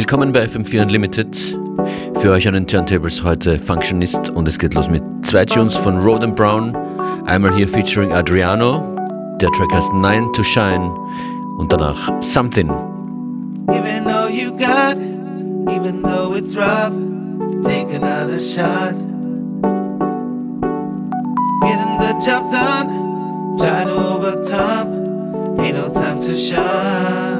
Willkommen bei FM4 Unlimited. Für euch an den Turntables heute Functionist und es geht los mit zwei Tunes von Roden Brown. Einmal hier featuring Adriano. Der Track heißt Nine to Shine und danach Something. Even though you got, even though it's rough, take another shot. Getting the job done, try to overcome. Ain't no time to shine,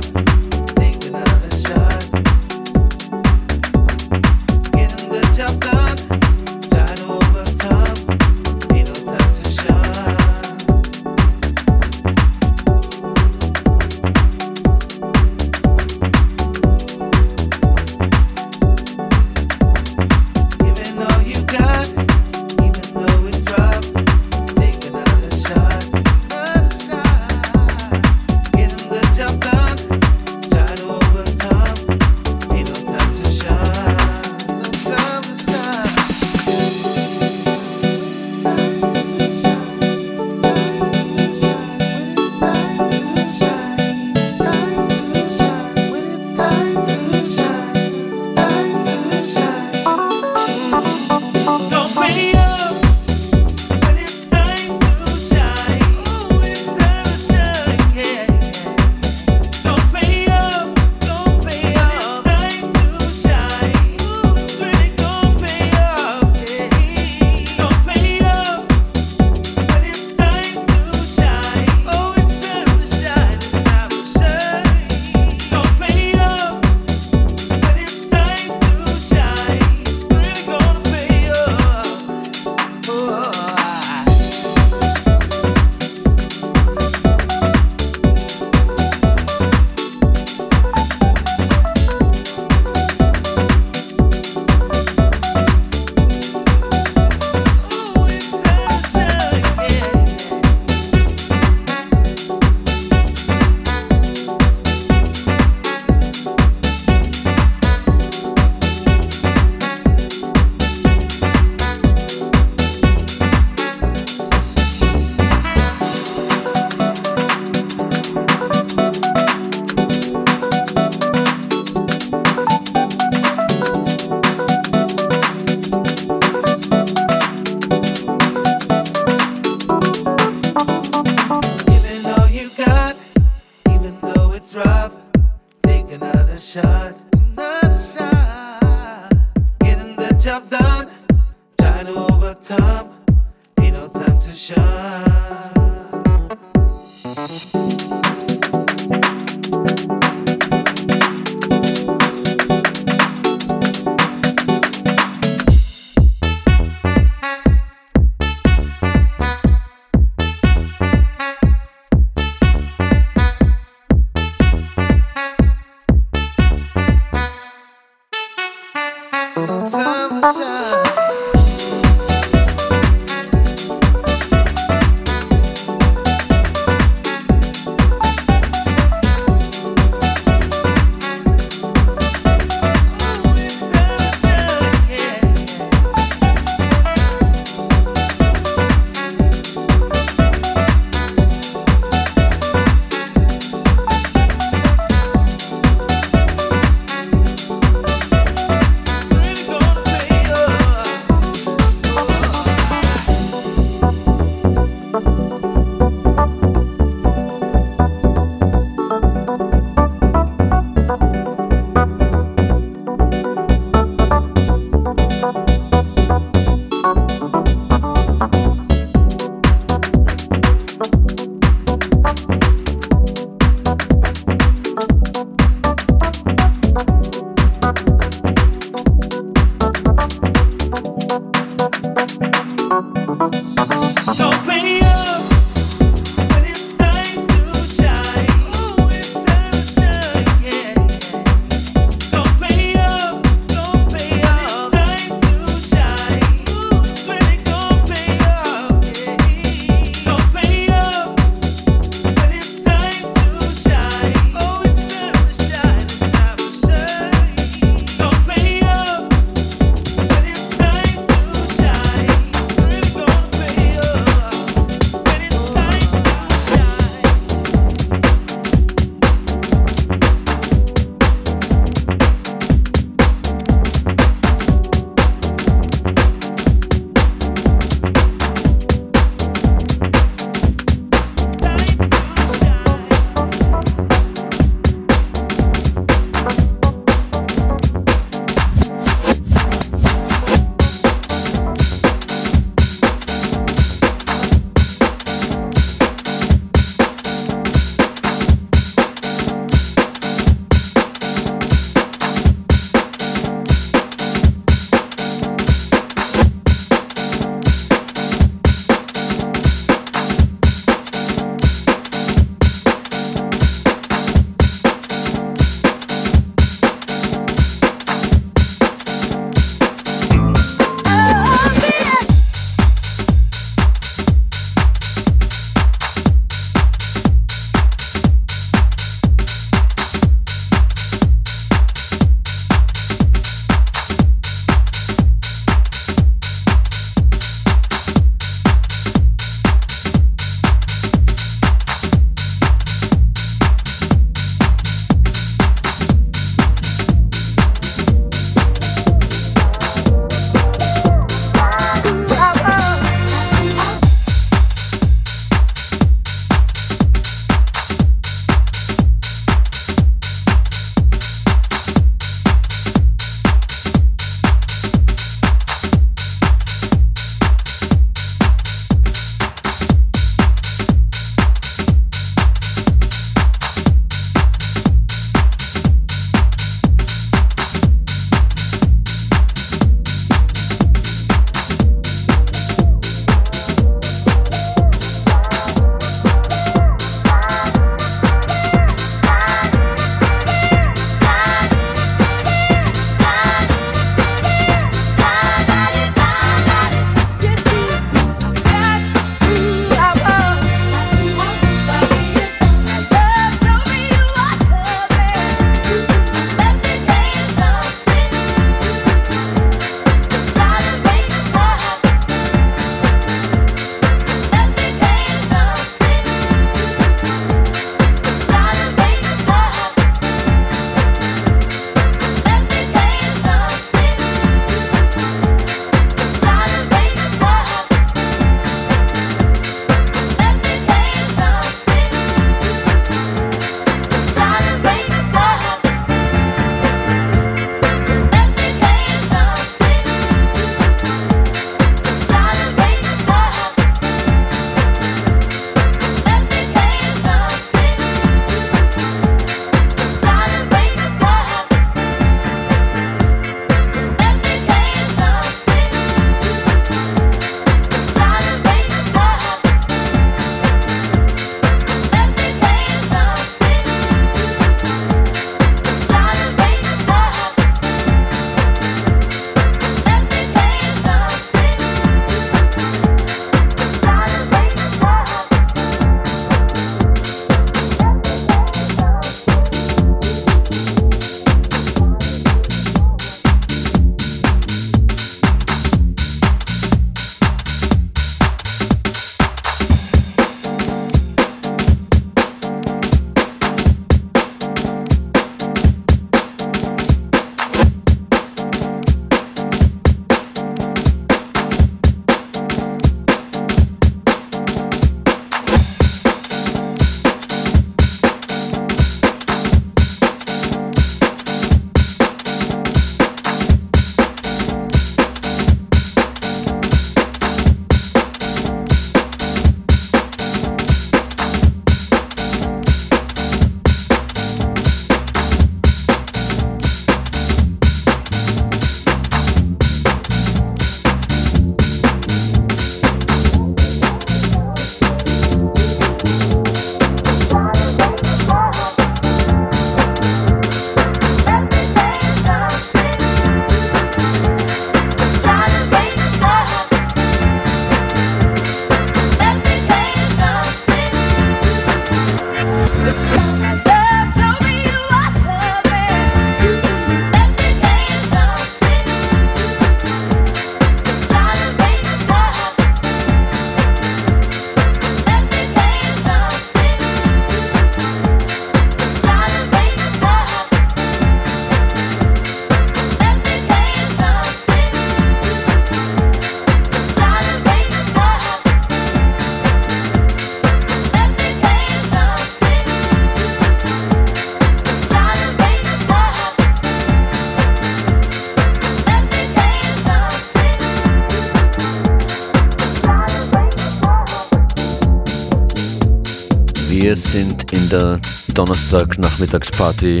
der Donnerstag-Nachmittagsparty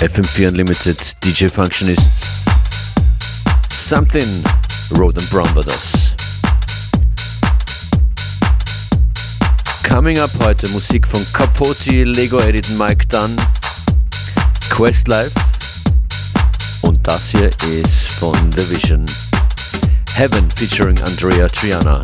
FM4 Unlimited DJ Functionist. Something Road and Brown das. Coming up heute Musik von Capote, Lego Edit, Mike Dunn, Questlife und das hier ist von The Vision. Heaven featuring Andrea Triana.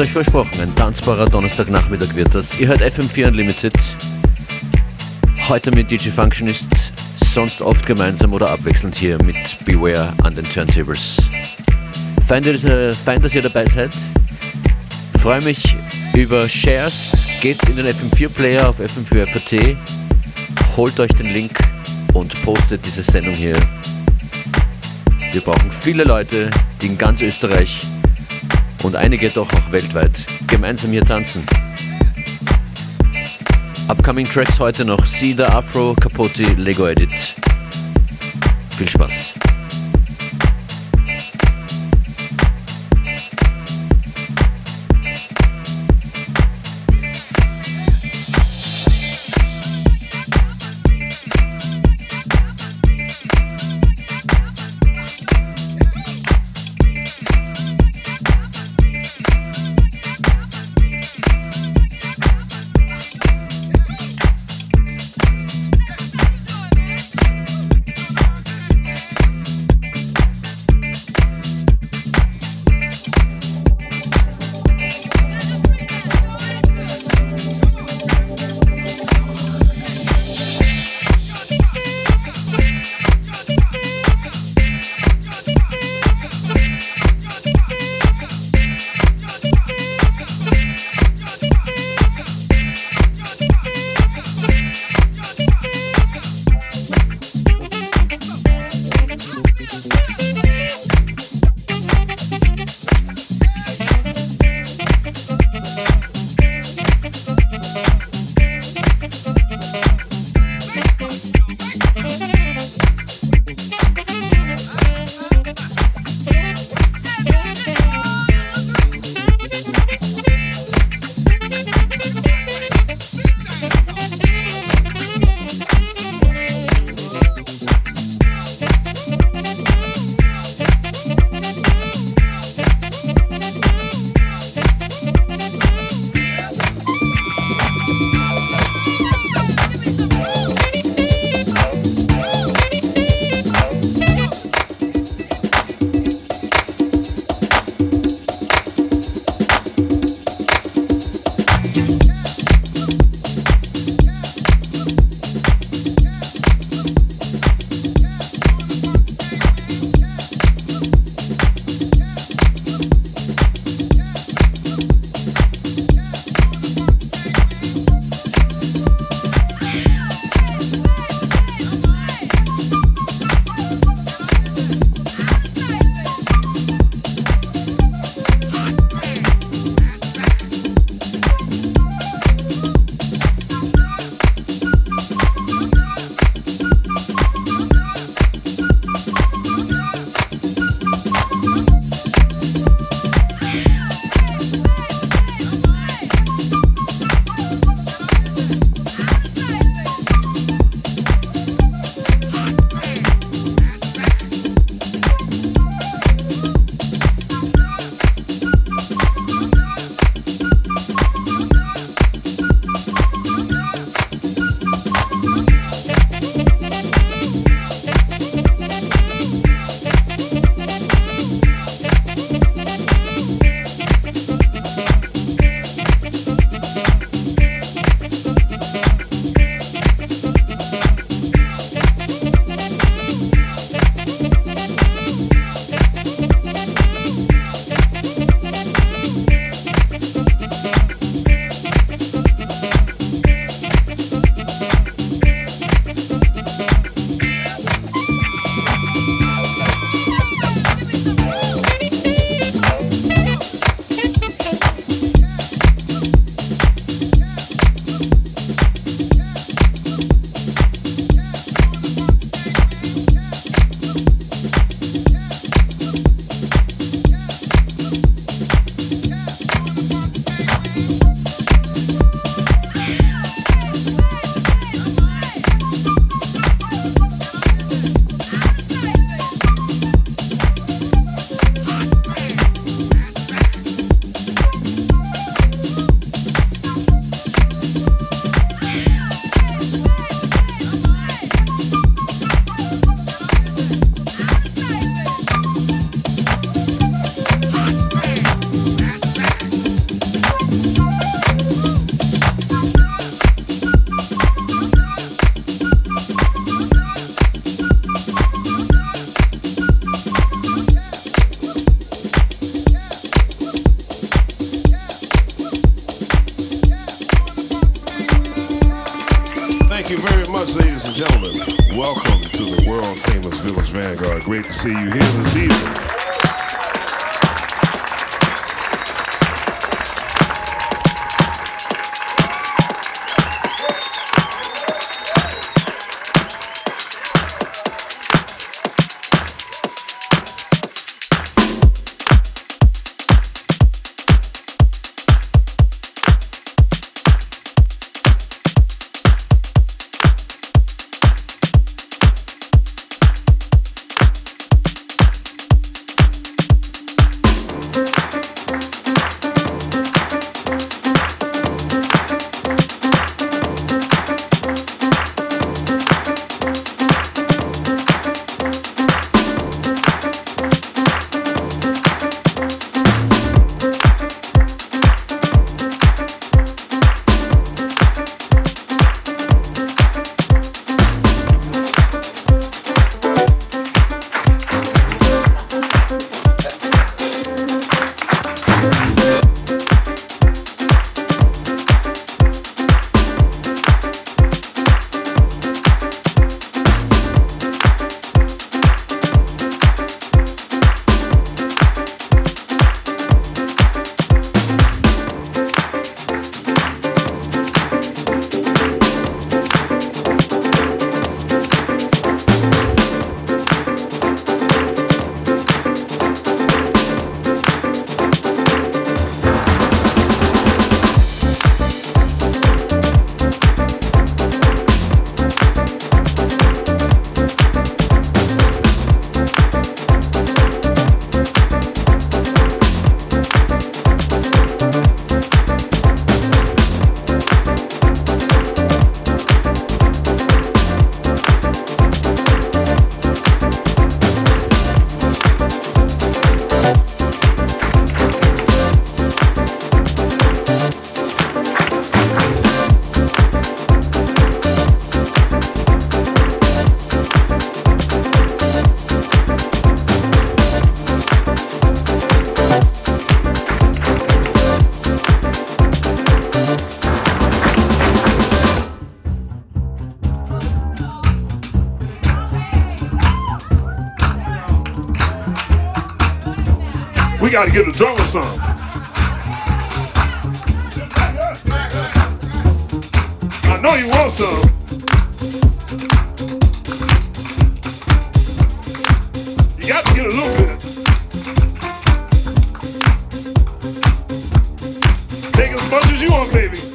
Es euch versprochen, ein tanzbarer Donnerstagnachmittag wird das. Ihr hört FM4 Unlimited. Heute mit DJ Functionist, sonst oft gemeinsam oder abwechselnd hier mit Beware an den Turntables. Fein, dass ihr, fein, dass ihr dabei seid. Freue mich über Shares. Geht in den FM4 Player auf FM4 FAT. Holt euch den Link und postet diese Sendung hier. Wir brauchen viele Leute, die in ganz Österreich und einige doch auch weltweit gemeinsam hier tanzen. Upcoming Tracks heute noch Cedar Afro Capote Lego Edit. Viel Spaß. Some. I know you want some. You got to get a little bit. Take as much as you want, baby.